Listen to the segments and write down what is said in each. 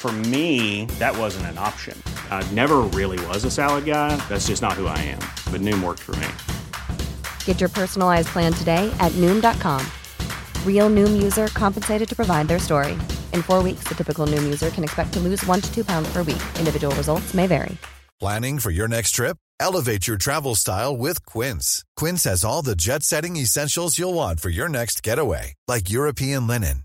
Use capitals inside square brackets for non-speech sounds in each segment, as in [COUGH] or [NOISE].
For me, that wasn't an option. I never really was a salad guy. That's just not who I am. But Noom worked for me. Get your personalized plan today at Noom.com. Real Noom user compensated to provide their story. In four weeks, the typical Noom user can expect to lose one to two pounds per week. Individual results may vary. Planning for your next trip? Elevate your travel style with Quince. Quince has all the jet setting essentials you'll want for your next getaway, like European linen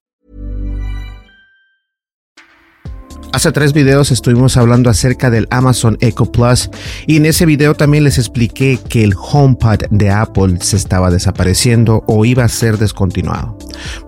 Hace tres videos estuvimos hablando acerca del Amazon Echo Plus y en ese video también les expliqué que el HomePod de Apple se estaba desapareciendo o iba a ser descontinuado.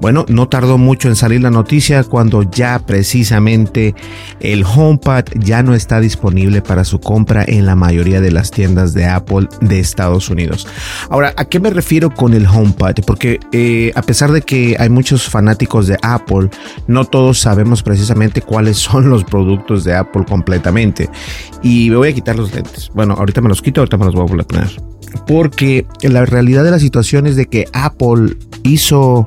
Bueno, no tardó mucho en salir la noticia cuando ya precisamente el HomePod ya no está disponible para su compra en la mayoría de las tiendas de Apple de Estados Unidos. Ahora, ¿a qué me refiero con el HomePod? Porque eh, a pesar de que hay muchos fanáticos de Apple, no todos sabemos precisamente cuáles son los productos de Apple completamente. Y me voy a quitar los lentes. Bueno, ahorita me los quito, ahorita me los voy a volver a poner. Porque la realidad de la situación es de que Apple hizo...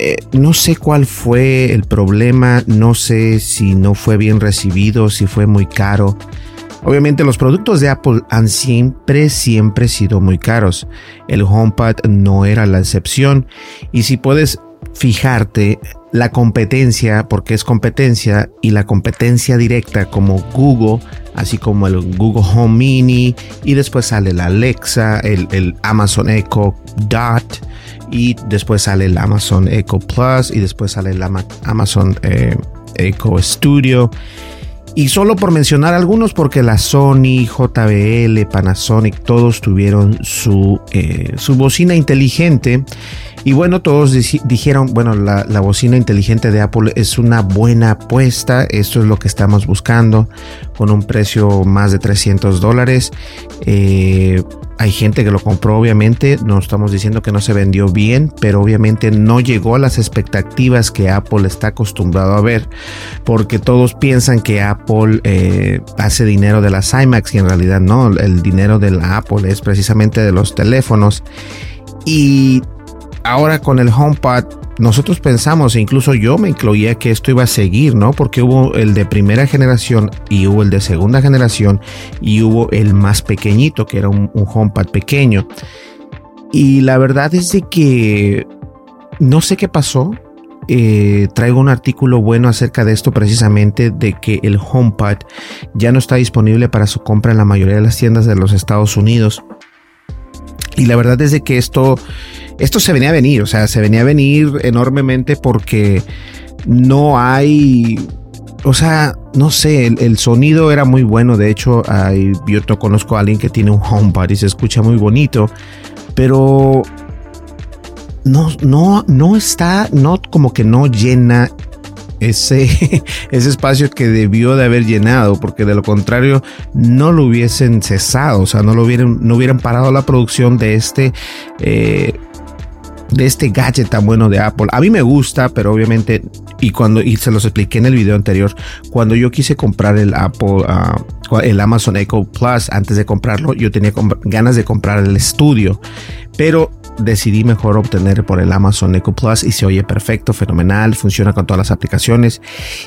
Eh, no sé cuál fue el problema, no sé si no fue bien recibido, si fue muy caro. Obviamente los productos de Apple han siempre, siempre sido muy caros. El HomePod no era la excepción. Y si puedes fijarte, la competencia, porque es competencia, y la competencia directa como Google, así como el Google Home Mini, y después sale la Alexa, el, Amazon Echo Dot, y después sale el Amazon Echo Plus, y después sale el Amazon eh, Echo Studio. Y solo por mencionar algunos, porque la Sony, JBL, Panasonic, todos tuvieron su, eh, su bocina inteligente. Y bueno, todos dijeron, bueno, la, bocina inteligente de Apple es una buena apuesta, esto es lo que estamos buscando, con un precio más de 300 dólares. Eh, hay gente que lo compró, obviamente, no estamos diciendo que no se vendió bien, pero obviamente no llegó a las expectativas que Apple está acostumbrado a ver, porque todos piensan que Apple eh, hace dinero de las iMacs y en realidad no, el dinero de la Apple es precisamente de los teléfonos. Y ahora con el HomePod, nosotros pensamos, e incluso yo me incluía que esto iba a seguir, ¿no? Porque hubo el de primera generación y hubo el de segunda generación y hubo el más pequeñito, que era un, HomePod pequeño. Y la verdad es de que no sé qué pasó. Eh, traigo un artículo bueno acerca de esto precisamente de que el HomePod ya no está disponible para su compra en la mayoría de las tiendas de los Estados Unidos. Y la verdad es de que esto esto se venía a venir, o sea, se venía a venir enormemente porque no hay, o sea, no sé, el, sonido era muy bueno, de hecho, hay, yo conozco a alguien que tiene un HomePod y se escucha muy bonito, pero no, no, no está, no como que no llena ese, [LAUGHS] ese espacio que debió de haber llenado, porque de lo contrario no lo hubiesen cesado, o sea, no lo hubieran, no hubieran parado la producción de este eh, de este gadget tan bueno de Apple. A mí me gusta, pero obviamente, y cuando, y se los expliqué en el video anterior, cuando yo quise comprar el Apple, ah, el Amazon Echo Plus, antes de comprarlo, yo tenía ganas de comprar el estudio, pero decidí mejor obtener por el Amazon Echo Plus y se oye perfecto, fenomenal, funciona con todas las aplicaciones.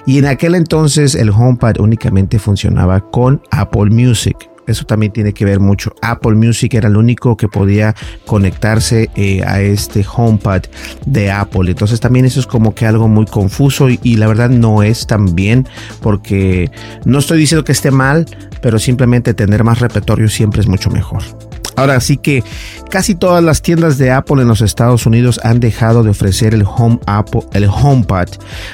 Y en aquel entonces el HomePod únicamente funcionaba con Apple Music. Eso también tiene que ver mucho. Apple Music era el único que podía conectarse eh, a este HomePod de Apple. Entonces también eso es como que algo muy confuso y, y, la verdad no es tan bien porque no estoy diciendo que esté mal, pero simplemente tener más repertorio siempre es mucho mejor. Ahora sí que casi todas las tiendas de Apple en los Estados Unidos han dejado de ofrecer el Home Apple, el HomePod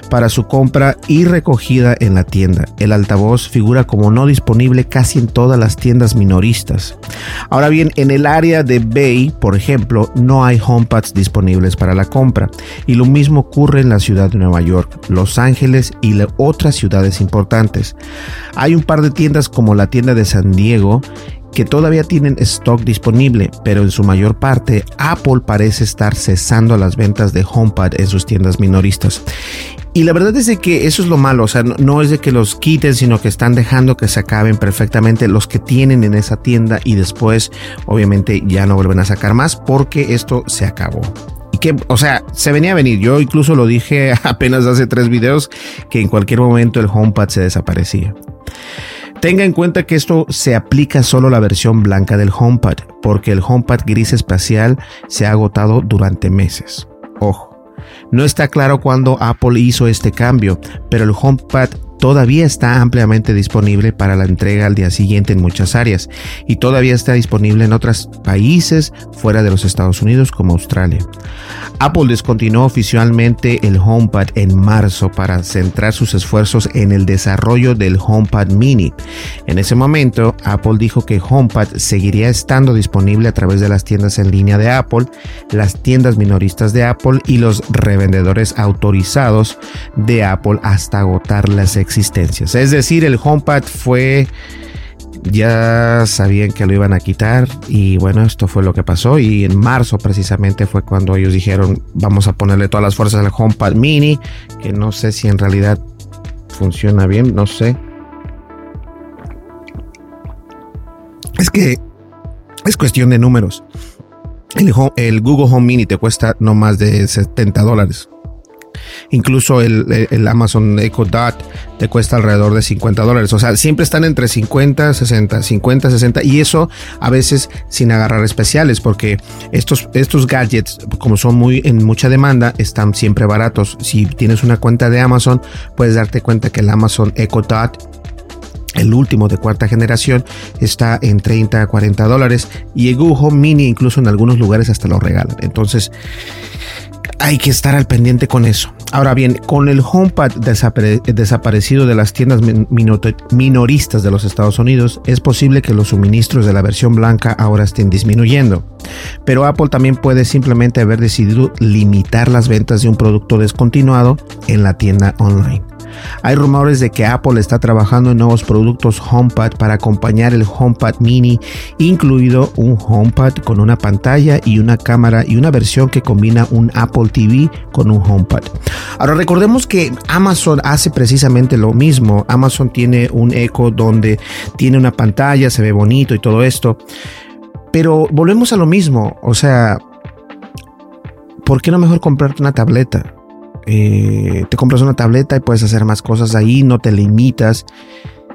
para su compra y recogida en la tienda. El altavoz figura como no disponible casi en todas las tiendas minoristas. Ahora bien, en el área de Bay, por ejemplo, no hay HomePods disponibles para la compra y lo mismo ocurre en la ciudad de Nueva York, Los Ángeles y otras ciudades importantes. Hay un par de tiendas como la tienda de San Diego que todavía tienen stock disponible, pero en su mayor parte Apple parece estar cesando las ventas de HomePod en sus tiendas minoristas. Y la verdad es de que eso es lo malo, o sea, no, es de que los quiten, sino que están dejando que se acaben perfectamente los que tienen en esa tienda y después obviamente ya no vuelven a sacar más porque esto se acabó. Que, o sea, se venía a venir. Yo incluso lo dije [LAUGHS] apenas hace tres videos que en cualquier momento el HomePod se desaparecía. Tenga en cuenta que esto se aplica solo a la versión blanca del HomePod, porque el HomePod gris espacial se ha agotado durante meses. Ojo, no está claro cuándo Apple hizo este cambio, pero el HomePod todavía está ampliamente disponible para la entrega al día siguiente en muchas áreas y todavía está disponible en otros países fuera de los Estados Unidos como Australia. Apple descontinuó oficialmente el HomePod en marzo para centrar sus esfuerzos en el desarrollo del HomePod mini. En ese momento, Apple dijo que HomePod seguiría estando disponible a través de las tiendas en línea de Apple, las tiendas minoristas de Apple y los revendedores autorizados de Apple hasta agotar las existencias. Es decir, el HomePod fue ya sabían que lo iban a quitar y bueno, esto fue lo que pasó y en marzo precisamente fue cuando ellos dijeron vamos a ponerle todas las fuerzas al HomePod mini, que no sé si en realidad funciona bien, no sé. Es que es cuestión de números. El, el Google Home Mini te cuesta no más de 70 dólares. Incluso el, Amazon Echo Dot te cuesta alrededor de 50 dólares. O sea, siempre están entre 50, 60, 50, 60. Y eso a veces sin agarrar especiales, porque estos, estos gadgets, como son muy en mucha demanda, están siempre baratos. Si tienes una cuenta de Amazon, puedes darte cuenta que el Amazon Echo Dot el último de cuarta generación está en 30 a 40 dólares y el Google Mini incluso en algunos lugares hasta lo regalan. Entonces, hay que estar al pendiente con eso. Ahora bien, con el HomePod desaparecido de las tiendas minoristas de los Estados Unidos, es posible que los suministros de la versión blanca ahora estén disminuyendo. Pero Apple también puede simplemente haber decidido limitar las ventas de un producto descontinuado en la tienda online. Hay rumores de que Apple está trabajando en nuevos productos HomePod para acompañar el HomePod mini, incluido un HomePod con una pantalla y una cámara y una versión que combina un Apple TV con un HomePod. Ahora recordemos que Amazon hace precisamente lo mismo. Amazon tiene un Echo donde tiene una pantalla, se ve bonito y todo esto. Pero volvemos a lo mismo, o sea, ¿por qué no mejor comprarte una tableta? Eh, te compras una tableta y puedes hacer más cosas ahí, no te limitas.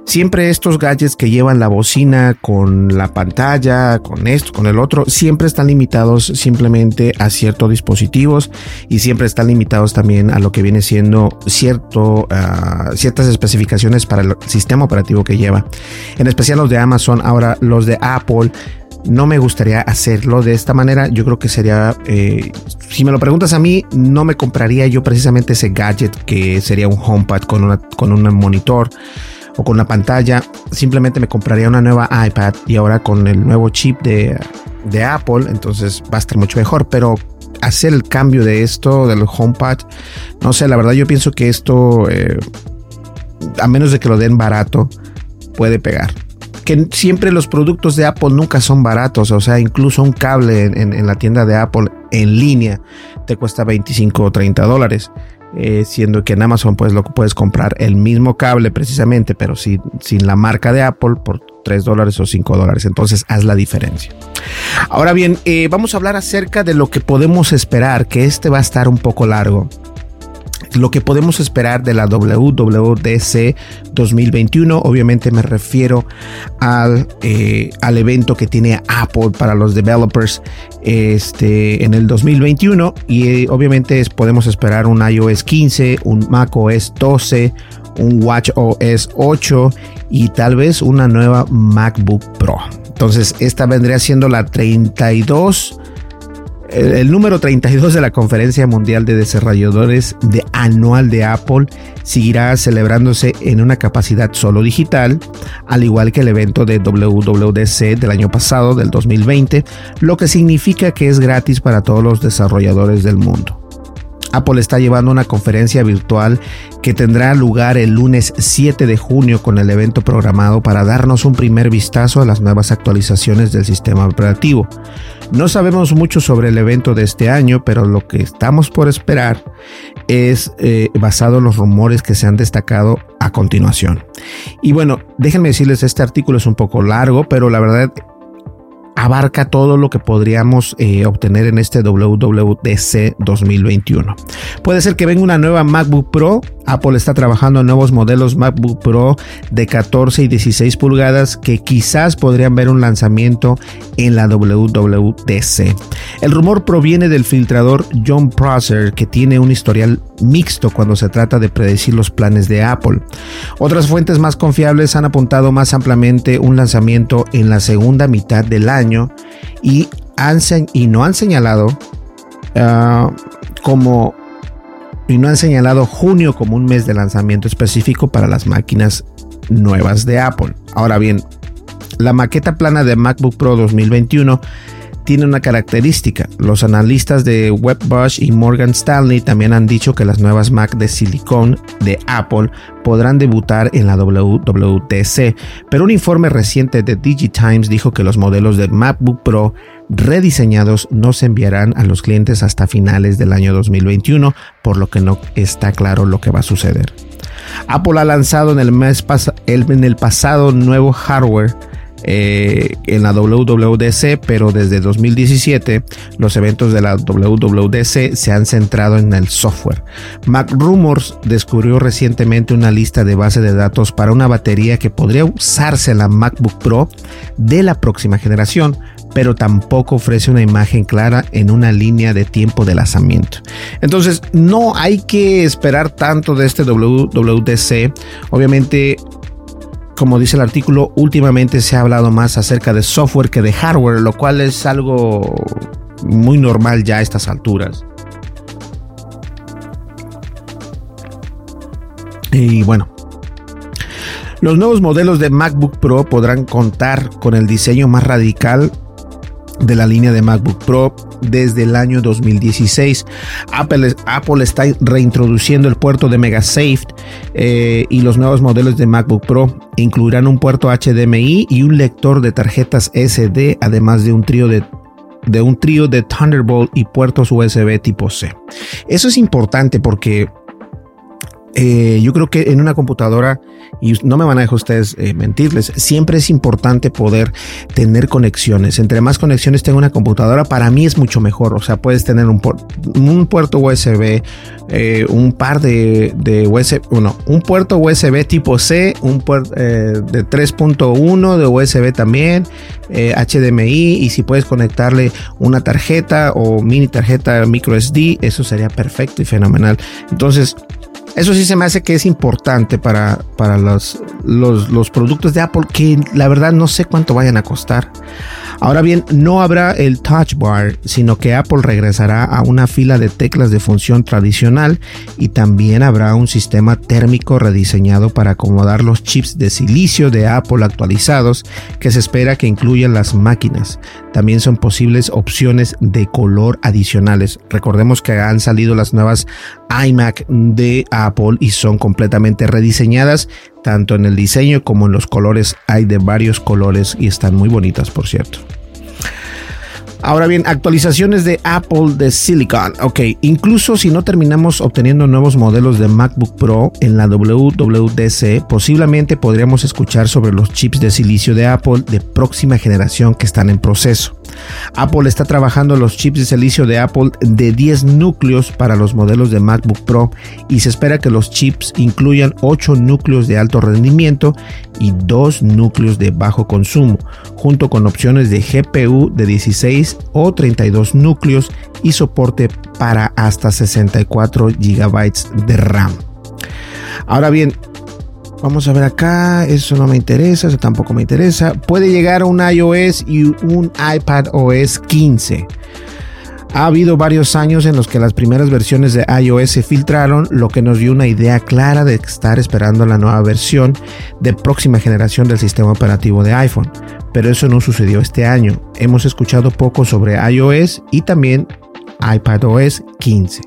Siempre estos gadgets que llevan la bocina con la pantalla, con esto, con el otro, siempre están limitados simplemente a ciertos dispositivos y siempre están limitados también a lo que viene siendo cierto, ah, ciertas especificaciones para el sistema operativo que lleva. En especial los de Amazon, ahora los de Apple no me gustaría hacerlo de esta manera. Yo creo que sería, eh, si me lo preguntas a mí, no me compraría yo precisamente ese gadget que sería un HomePod con, una, con un monitor o con una pantalla. Simplemente me compraría una nueva iPad y ahora con el nuevo chip de, Apple, entonces va a estar mucho mejor. Pero hacer el cambio de esto, del HomePod, no sé, la verdad yo pienso que esto, eh, a menos de que lo den barato, puede pegar que siempre los productos de Apple nunca son baratos, o sea, incluso un cable en, la tienda de Apple en línea te cuesta 25 o 30 dólares. Eh, siendo que en Amazon pues lo puedes comprar el mismo cable precisamente, pero sin, sin la marca de Apple por 3 dólares o 5 dólares. Entonces haz la diferencia. Ahora bien, eh, vamos a hablar acerca de lo que podemos esperar, que este va a estar un poco largo lo que podemos esperar de la WWDC 2021. Obviamente me refiero al, eh, al evento que tiene Apple para los developers este, en el 2021 y eh, obviamente podemos esperar un iOS 15, un macOS 12, un Watch OS 8 y tal vez una nueva MacBook Pro. Entonces esta vendría siendo la 32 el, número 32 de la Conferencia Mundial de Desarrolladores de Anual de Apple seguirá celebrándose en una capacidad solo digital, al igual que el evento de WWDC del año pasado, del 2020, lo que significa que es gratis para todos los desarrolladores del mundo. Apple está llevando una conferencia virtual que tendrá lugar el lunes 7 de junio con el evento programado para darnos un primer vistazo a las nuevas actualizaciones del sistema operativo. No sabemos mucho sobre el evento de este año, pero lo que estamos por esperar es eh, basado en los rumores que se han destacado a continuación. Y bueno, déjenme decirles, este artículo es un poco largo, pero la verdad abarca todo lo que podríamos eh, obtener en este WWDC 2021. Puede ser que venga una nueva MacBook Pro. Apple está trabajando en nuevos modelos MacBook Pro de 14 y 16 pulgadas que quizás podrían ver un lanzamiento en la WWDC. El rumor proviene del filtrador John Prosser que tiene un historial mixto cuando se trata de predecir los planes de Apple. Otras fuentes más confiables han apuntado más ampliamente un lanzamiento en la segunda mitad del año y, han, y no han señalado ah, como y no han señalado junio como un mes de lanzamiento específico para las máquinas nuevas de Apple. Ahora bien, la maqueta plana de MacBook Pro 2021 tiene una característica. Los analistas de WebBush y Morgan Stanley también han dicho que las nuevas Mac de silicón de Apple podrán debutar en la WWDC, pero un informe reciente de DigiTimes dijo que los modelos de MacBook Pro rediseñados no se enviarán a los clientes hasta finales del año 2021, por lo que no está claro lo que va a suceder. Apple ha lanzado en el mes en el pasado nuevo hardware eh, en la WWDC, pero desde 2017 los eventos de la WWDC se han centrado en el software. Mac Rumors descubrió recientemente una lista de base de datos para una batería que podría usarse en la MacBook Pro de la próxima generación, pero tampoco ofrece una imagen clara en una línea de tiempo de lanzamiento. Entonces, no hay que esperar tanto de este WWDC. Obviamente, como dice el artículo, últimamente se ha hablado más acerca de software que de hardware, lo cual es algo muy normal ya a estas alturas. Y bueno, los nuevos modelos de MacBook Pro podrán contar con el diseño más radical de la línea de MacBook Pro desde el año 2016. Apple, Apple está reintroduciendo el puerto de MegaSafe eh, y los nuevos modelos de MacBook Pro incluirán un puerto HDMI y un lector de tarjetas SD, además de un trío de de un trío de Thunderbolt y puertos USB tipo C. Eso es importante porque eh, yo creo que en una computadora, y no me van a dejar ustedes eh, mentirles, siempre es importante poder tener conexiones. Entre más conexiones tenga una computadora, para mí es mucho mejor. O sea, puedes tener un, puerto USB, eh, un par de, de USB, bueno, un puerto USB tipo C, un puerto de 3.1 de USB también, HDMI, y si puedes conectarle una tarjeta o mini tarjeta micro SD, eso sería perfecto y fenomenal. Entonces, eso sí se me hace que es importante para, para los, los, los, productos de Apple que la verdad no sé cuánto vayan a costar. Ahora bien, no habrá el Touch Bar, sino que Apple regresará a una fila de teclas de función tradicional y también habrá un sistema térmico rediseñado para acomodar los chips de silicio de Apple actualizados que se espera que incluyan las máquinas. También son posibles opciones de color adicionales. Recordemos que han salido las nuevas iMac de Apple y son completamente rediseñadas tanto en el diseño como en los colores. Hay de varios colores y están muy bonitas, por cierto. Ahora bien, actualizaciones de Apple de Silicon. Ok, incluso si no terminamos obteniendo nuevos modelos de MacBook Pro en la WWDC, posiblemente podríamos escuchar sobre los chips de silicio de Apple de próxima generación que están en proceso. Apple está trabajando los chips de silicio de Apple de 10 núcleos para los modelos de MacBook Pro y se espera que los chips incluyan 8 núcleos de alto rendimiento y 2 núcleos de bajo consumo, junto con opciones de GPU de 16 o 32 núcleos y soporte para hasta 64 GB de RAM. Ahora bien, Vamos a ver acá, eso no me interesa, eso tampoco me interesa. Puede llegar un iOS y un iPad OS 15. Ha habido varios años en los que las primeras versiones de iOS se filtraron, lo que nos dio una idea clara de estar esperando la nueva versión de próxima generación del sistema operativo de iPhone. Pero eso no sucedió este año. Hemos escuchado poco sobre iOS y también iPadOS 15,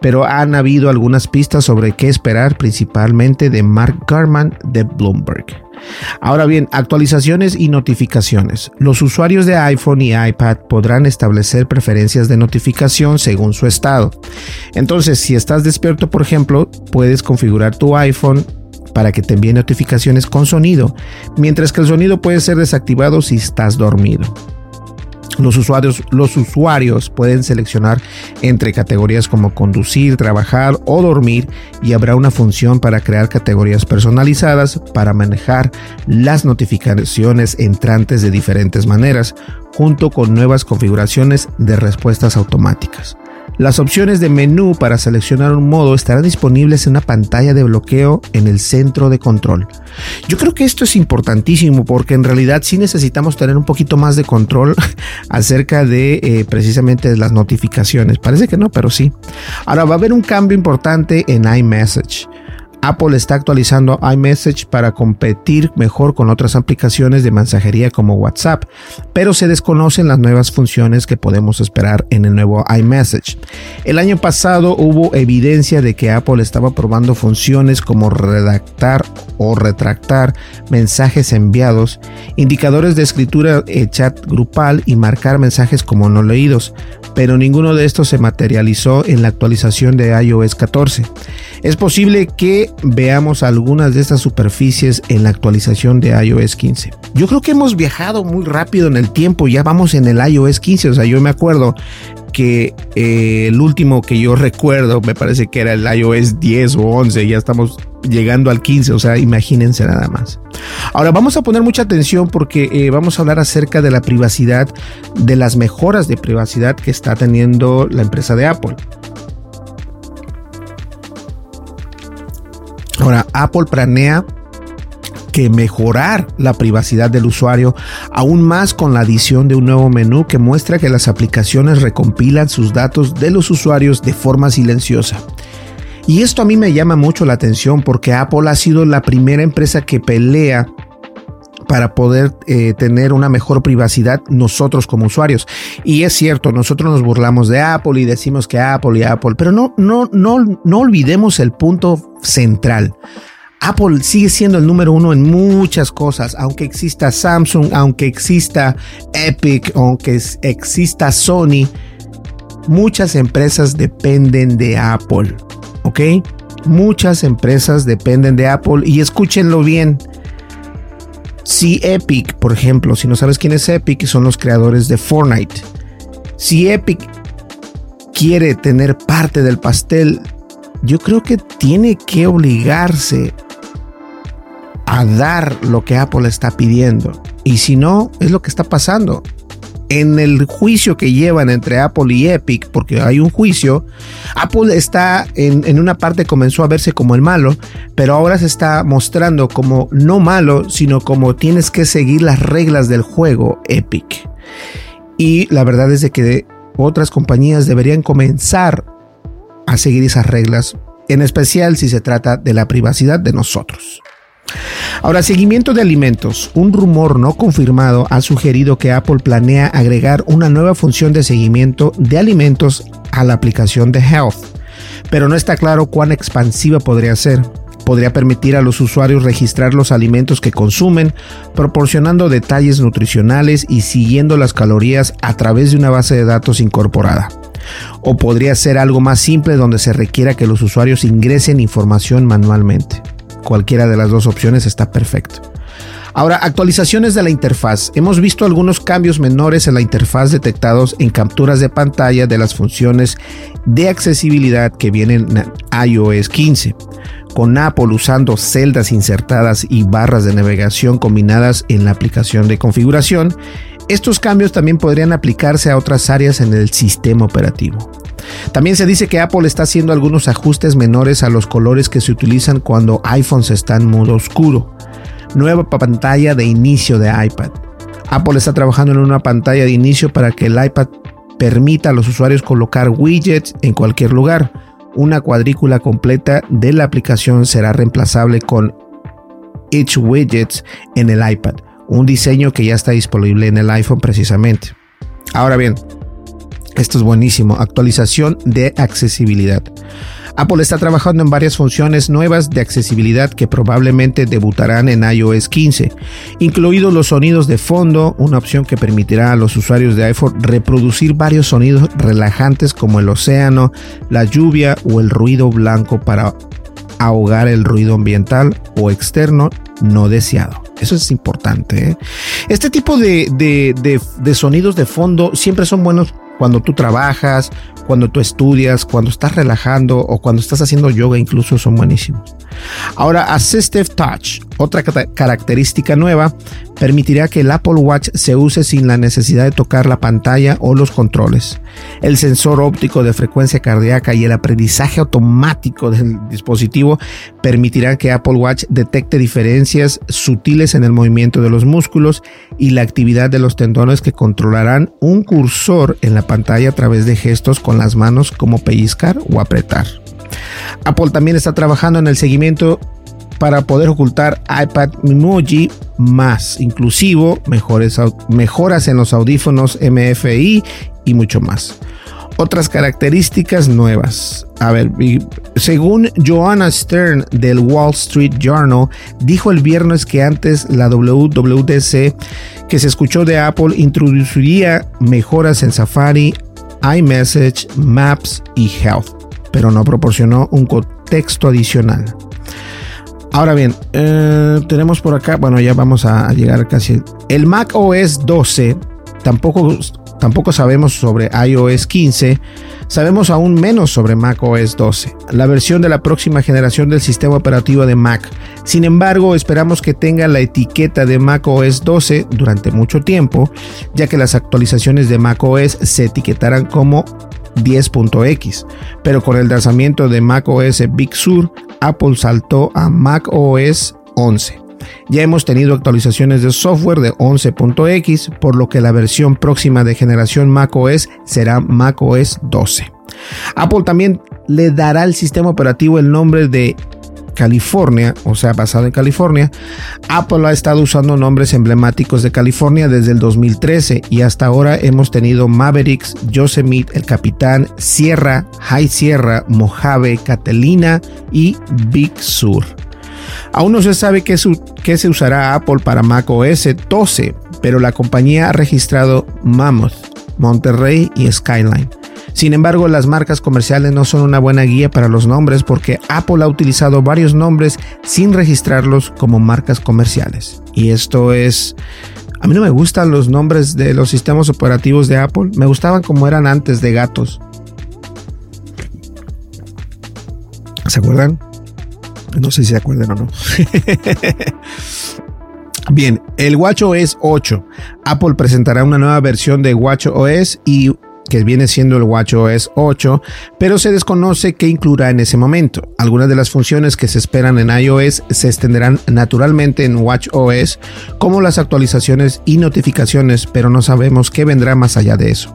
pero han habido algunas pistas sobre qué esperar principalmente de Mark Garman de Bloomberg. Ahora bien, actualizaciones y notificaciones. Los usuarios de iPhone y iPad podrán establecer preferencias de notificación según su estado. Entonces, si estás despierto, por ejemplo, puedes configurar tu iPhone para que te envíe notificaciones con sonido, mientras que el sonido puede ser desactivado si estás dormido. Los usuarios, los usuarios pueden seleccionar entre categorías como conducir, trabajar o dormir y habrá una función para crear categorías personalizadas para manejar las notificaciones entrantes de diferentes maneras, junto con nuevas configuraciones de respuestas automáticas. Las opciones de menú para seleccionar un modo estarán disponibles en una pantalla de bloqueo en el centro de control. Yo creo que esto es importantísimo porque en realidad sí necesitamos tener un poquito más de control [LAUGHS] acerca de eh, precisamente las notificaciones. Parece que no, pero sí. Ahora va a haber un cambio importante en iMessage. Apple está actualizando iMessage para competir mejor con otras aplicaciones de mensajería como WhatsApp, pero se desconocen las nuevas funciones que podemos esperar en el nuevo iMessage. El año pasado hubo evidencia de que Apple estaba probando funciones como redactar o retractar mensajes enviados, indicadores de escritura en chat grupal y marcar mensajes como no leídos, pero ninguno de estos se materializó en la actualización de iOS 14. Es posible que veamos algunas de estas superficies en la actualización de iOS 15. Yo creo que hemos viajado muy rápido en el tiempo, ya vamos en el iOS 15, o sea, yo me acuerdo que eh, el último que yo recuerdo me parece que era el iOS 10 o 11, ya estamos llegando al 15, o sea, imagínense nada más. Ahora vamos a poner mucha atención porque eh, vamos a hablar acerca de la privacidad, de las mejoras de privacidad que está teniendo la empresa de Apple. Ahora, Apple planea que mejorar la privacidad del usuario, aún más con la adición de un nuevo menú que muestra que las aplicaciones recompilan sus datos de los usuarios de forma silenciosa. Y esto a mí me llama mucho la atención porque Apple ha sido la primera empresa que pelea para poder eh, tener una mejor privacidad nosotros como usuarios. Y es cierto, nosotros nos burlamos de Apple y decimos que Apple y Apple, pero no, no, no, no olvidemos el punto central. Apple sigue siendo el número uno en muchas cosas, aunque exista Samsung, aunque exista Epic, aunque exista Sony, muchas empresas dependen de Apple, ¿ok? Muchas empresas dependen de Apple y escúchenlo bien. Si Epic, por ejemplo, si no sabes quién es Epic, son los creadores de Fortnite. Si Epic quiere tener parte del pastel, yo creo que tiene que obligarse a dar lo que Apple está pidiendo. Y si no, es lo que está pasando. En el juicio que llevan entre Apple y Epic, porque hay un juicio, Apple está en, una parte comenzó a verse como el malo, pero ahora se está mostrando como no malo, sino como tienes que seguir las reglas del juego Epic. Y la verdad es de que otras compañías deberían comenzar a seguir esas reglas, en especial si se trata de la privacidad de nosotros. Ahora, seguimiento de alimentos. Un rumor no confirmado ha sugerido que Apple planea agregar una nueva función de seguimiento de alimentos a la aplicación de Health, pero no está claro cuán expansiva podría ser. Podría permitir a los usuarios registrar los alimentos que consumen, proporcionando detalles nutricionales y siguiendo las calorías a través de una base de datos incorporada. O podría ser algo más simple donde se requiera que los usuarios ingresen información manualmente. Cualquiera de las dos opciones está perfecto. Ahora, actualizaciones de la interfaz. Hemos visto algunos cambios menores en la interfaz detectados en capturas de pantalla de las funciones de accesibilidad que vienen en iOS 15, con Apple usando celdas insertadas y barras de navegación combinadas en la aplicación de configuración. Estos cambios también podrían aplicarse a otras áreas en el sistema operativo. También se dice que Apple está haciendo algunos ajustes menores a los colores que se utilizan cuando iPhones están en modo oscuro. Nueva pantalla de inicio de iPad. Apple está trabajando en una pantalla de inicio para que el iPad permita a los usuarios colocar widgets en cualquier lugar. Una cuadrícula completa de la aplicación será reemplazable con Each Widgets en el iPad, un diseño que ya está disponible en el iPhone precisamente. Ahora bien, esto es buenísimo, actualización de accesibilidad. Apple está trabajando en varias funciones nuevas de accesibilidad que probablemente debutarán en iOS 15, incluidos los sonidos de fondo, una opción que permitirá a los usuarios de iPhone reproducir varios sonidos relajantes como el océano, la lluvia o el ruido blanco para ahogar el ruido ambiental o externo no deseado. Eso es importante. ¿eh? Este tipo de, de, sonidos de fondo siempre son buenos cuando tú trabajas, cuando tú estudias, cuando estás relajando o cuando estás haciendo yoga, incluso son buenísimos. Ahora, Assistive Touch, otra característica nueva, permitirá que el Apple Watch se use sin la necesidad de tocar la pantalla o los controles. El sensor óptico de frecuencia cardíaca y el aprendizaje automático del dispositivo permitirán que Apple Watch detecte diferencias sutiles en el movimiento de los músculos y la actividad de los tendones que controlarán un cursor en la pantalla a través de gestos con las manos como pellizcar o apretar. Apple también está trabajando en el seguimiento para poder ocultar iPad Memoji más inclusivo, mejores, mejoras en los audífonos MFI y mucho más. Otras características nuevas. A ver, según Joanna Stern del Wall Street Journal, dijo el viernes que antes la WWDC que se escuchó de Apple introduciría mejoras en Safari, iMessage, Maps y Health, pero no proporcionó un contexto adicional. Ahora bien, eh, tenemos por acá, bueno, ya vamos a llegar casi. El Mac OS 12, tampoco, tampoco sabemos sobre iOS 15, sabemos aún menos sobre Mac OS 12, la versión de la próxima generación del sistema operativo de Mac. Sin embargo, esperamos que tenga la etiqueta de Mac OS 12 durante mucho tiempo, ya que las actualizaciones de Mac OS se etiquetarán como 10.x, pero con el lanzamiento de Mac OS Big Sur, Apple saltó a Mac OS 11. Ya hemos tenido actualizaciones de software de 11.x, por lo que la versión próxima de generación Mac OS será Mac OS 12. Apple también le dará al sistema operativo el nombre de California, o sea, basado en California, Apple ha estado usando nombres emblemáticos de California desde el 2013 y hasta ahora hemos tenido Mavericks, Yosemite, El Capitán, Sierra, High Sierra, Mojave, Catalina y Big Sur. Aún no se sabe qué, qué se usará Apple para Mac OS 12, pero la compañía ha registrado Mammoth, Monterrey y Skyline. Sin embargo, las marcas comerciales no son una buena guía para los nombres porque Apple ha utilizado varios nombres sin registrarlos como marcas comerciales. Y esto es... A mí no me gustan los nombres de los sistemas operativos de Apple. Me gustaban como eran antes de gatos. ¿Se acuerdan? No sé si se acuerdan o no. [LAUGHS] Bien, el WatchOS 8. Apple presentará una nueva versión de WatchOS y que viene siendo el WatchOS 8, pero se desconoce qué incluirá en ese momento. Algunas de las funciones que se esperan en iOS se extenderán naturalmente en WatchOS, como las actualizaciones y notificaciones, pero no sabemos qué vendrá más allá de eso.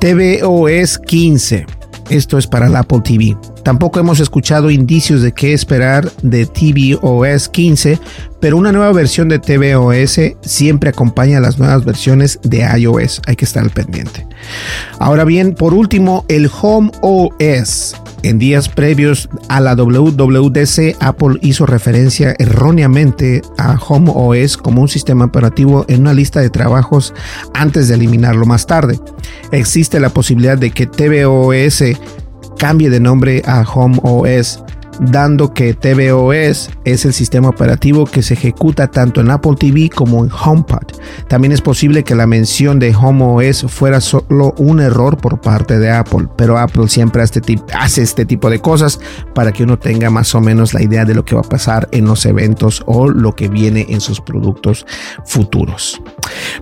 tvOS 15. Esto es para el Apple TV. Tampoco hemos escuchado indicios de qué esperar de tvOS 15, pero una nueva versión de tvOS siempre acompaña a las nuevas versiones de iOS. Hay que estar al pendiente. Ahora bien, por último, el Home OS. En días previos a la WWDC, Apple hizo referencia erróneamente a Home OS como un sistema operativo en una lista de trabajos antes de eliminarlo más tarde. Existe la posibilidad de que tvOS cambie de nombre a Home OS dando que tvOS es el sistema operativo que se ejecuta tanto en Apple TV como en HomePod. También es posible que la mención de HomeOS fuera solo un error por parte de Apple, pero Apple siempre hace este tipo de cosas para que uno tenga más o menos la idea de lo que va a pasar en los eventos o lo que viene en sus productos futuros.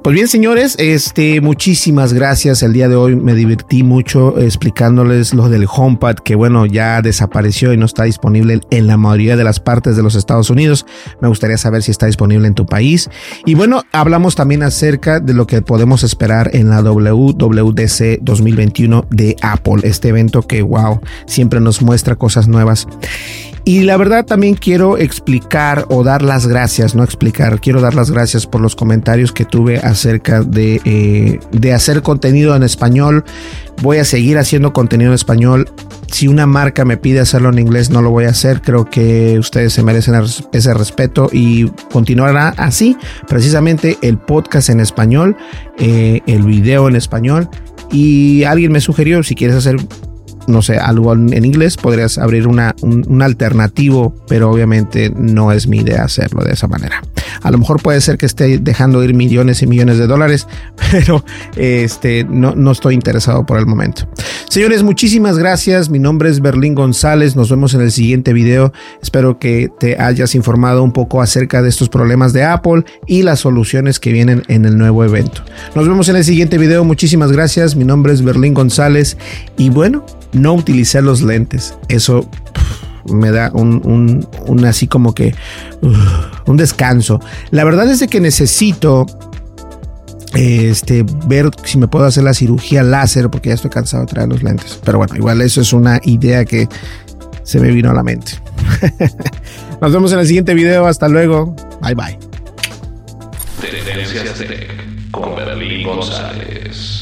Pues bien, señores, este, muchísimas gracias. El día de hoy me divertí mucho explicándoles lo del HomePod, que bueno, ya desapareció y no está disponible en la mayoría de las partes de los Estados Unidos. Me gustaría saber si está disponible en tu país. Y bueno, hablamos también acerca de lo que podemos esperar en la WWDC 2021 de Apple, este evento que, wow, siempre nos muestra cosas nuevas. Y la verdad también quiero explicar o dar las gracias, no explicar, quiero dar las gracias por los comentarios que tuve acerca de, eh, de hacer contenido en español. Voy a seguir haciendo contenido en español. Si una marca me pide hacerlo en inglés, no lo voy a hacer. Creo que ustedes se merecen ese respeto y continuará así. Precisamente el podcast en español, eh, el video en español. Y alguien me sugirió, si quieres hacer no sé, algo en inglés, podrías abrir una, un, alternativo, pero obviamente no es mi idea hacerlo de esa manera. A lo mejor puede ser que esté dejando ir millones y millones de dólares, [LAUGHS] pero este, no, no estoy interesado por el momento. Señores, muchísimas gracias. Mi nombre es Berlín González. Nos vemos en el siguiente video. Espero que te hayas informado un poco acerca de estos problemas de Apple y las soluciones que vienen en el nuevo evento. Nos vemos en el siguiente video. Muchísimas gracias. Mi nombre es Berlín González y bueno, no utilicé los lentes. Eso me da un, así como que un descanso. La verdad es de que necesito este, ver si me puedo hacer la cirugía láser porque ya estoy cansado de traer los lentes. Pero bueno, igual eso es una idea que se me vino a la mente. [LAUGHS] Nos vemos en el siguiente video. Hasta luego. Bye bye. con González.